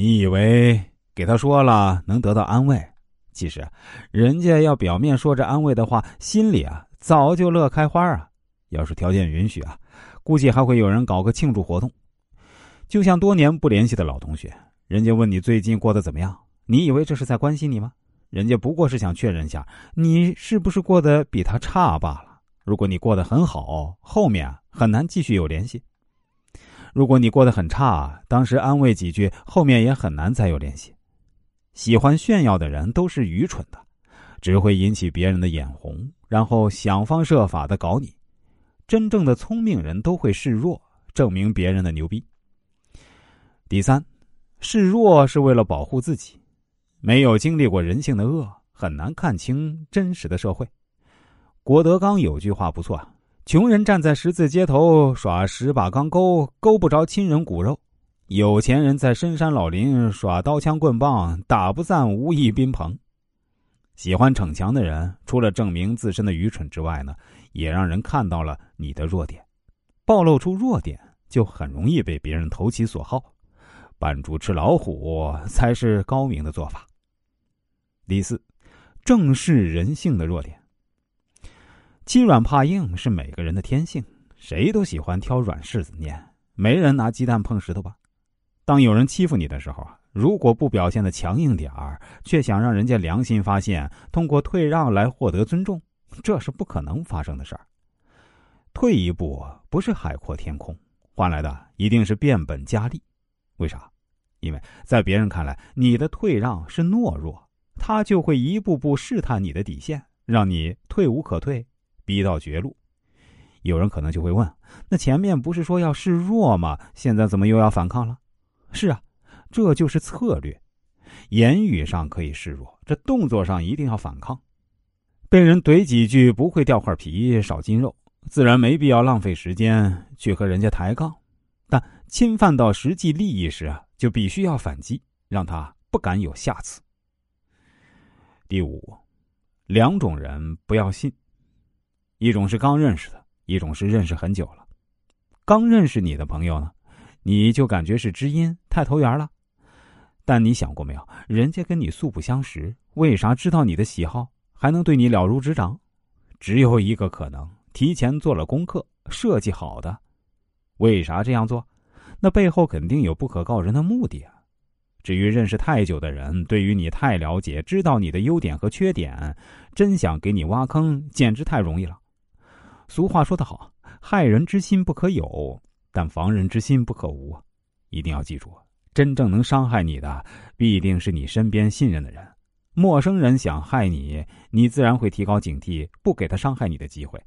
你以为给他说了能得到安慰？其实，人家要表面说着安慰的话，心里啊早就乐开花啊。要是条件允许啊，估计还会有人搞个庆祝活动。就像多年不联系的老同学，人家问你最近过得怎么样，你以为这是在关心你吗？人家不过是想确认下你是不是过得比他差罢了。如果你过得很好，后面很难继续有联系；如果你过得很差，当时安慰几句，后面也很难再有联系。喜欢炫耀的人都是愚蠢的，只会引起别人的眼红，然后想方设法的搞你。真正的聪明人都会示弱，证明别人的牛逼。第三，示弱是为了保护自己。没有经历过人性的恶，很难看清真实的社会。郭德纲有句话不错：“穷人站在十字街头耍十把钢钩，钩不着亲人骨肉；有钱人在深山老林耍刀枪棍棒，打不散无义宾朋。”喜欢逞强的人，除了证明自身的愚蠢之外呢？也让人看到了你的弱点，暴露出弱点就很容易被别人投其所好，扮猪吃老虎才是高明的做法。第四，正视人性的弱点。欺软怕硬是每个人的天性，谁都喜欢挑软柿子捏，没人拿鸡蛋碰石头吧？当有人欺负你的时候啊，如果不表现的强硬点儿，却想让人家良心发现，通过退让来获得尊重。这是不可能发生的事儿。退一步不是海阔天空，换来的一定是变本加厉。为啥？因为在别人看来，你的退让是懦弱，他就会一步步试探你的底线，让你退无可退，逼到绝路。有人可能就会问：那前面不是说要示弱吗？现在怎么又要反抗了？是啊，这就是策略。言语上可以示弱，这动作上一定要反抗。被人怼几句不会掉块皮少筋肉，自然没必要浪费时间去和人家抬杠。但侵犯到实际利益时啊，就必须要反击，让他不敢有下次。第五，两种人不要信：一种是刚认识的，一种是认识很久了。刚认识你的朋友呢，你就感觉是知音，太投缘了。但你想过没有，人家跟你素不相识，为啥知道你的喜好？还能对你了如指掌，只有一个可能：提前做了功课，设计好的。为啥这样做？那背后肯定有不可告人的目的啊。至于认识太久的人，对于你太了解，知道你的优点和缺点，真想给你挖坑，简直太容易了。俗话说得好：“害人之心不可有，但防人之心不可无。”一定要记住，真正能伤害你的，必定是你身边信任的人。陌生人想害你，你自然会提高警惕，不给他伤害你的机会。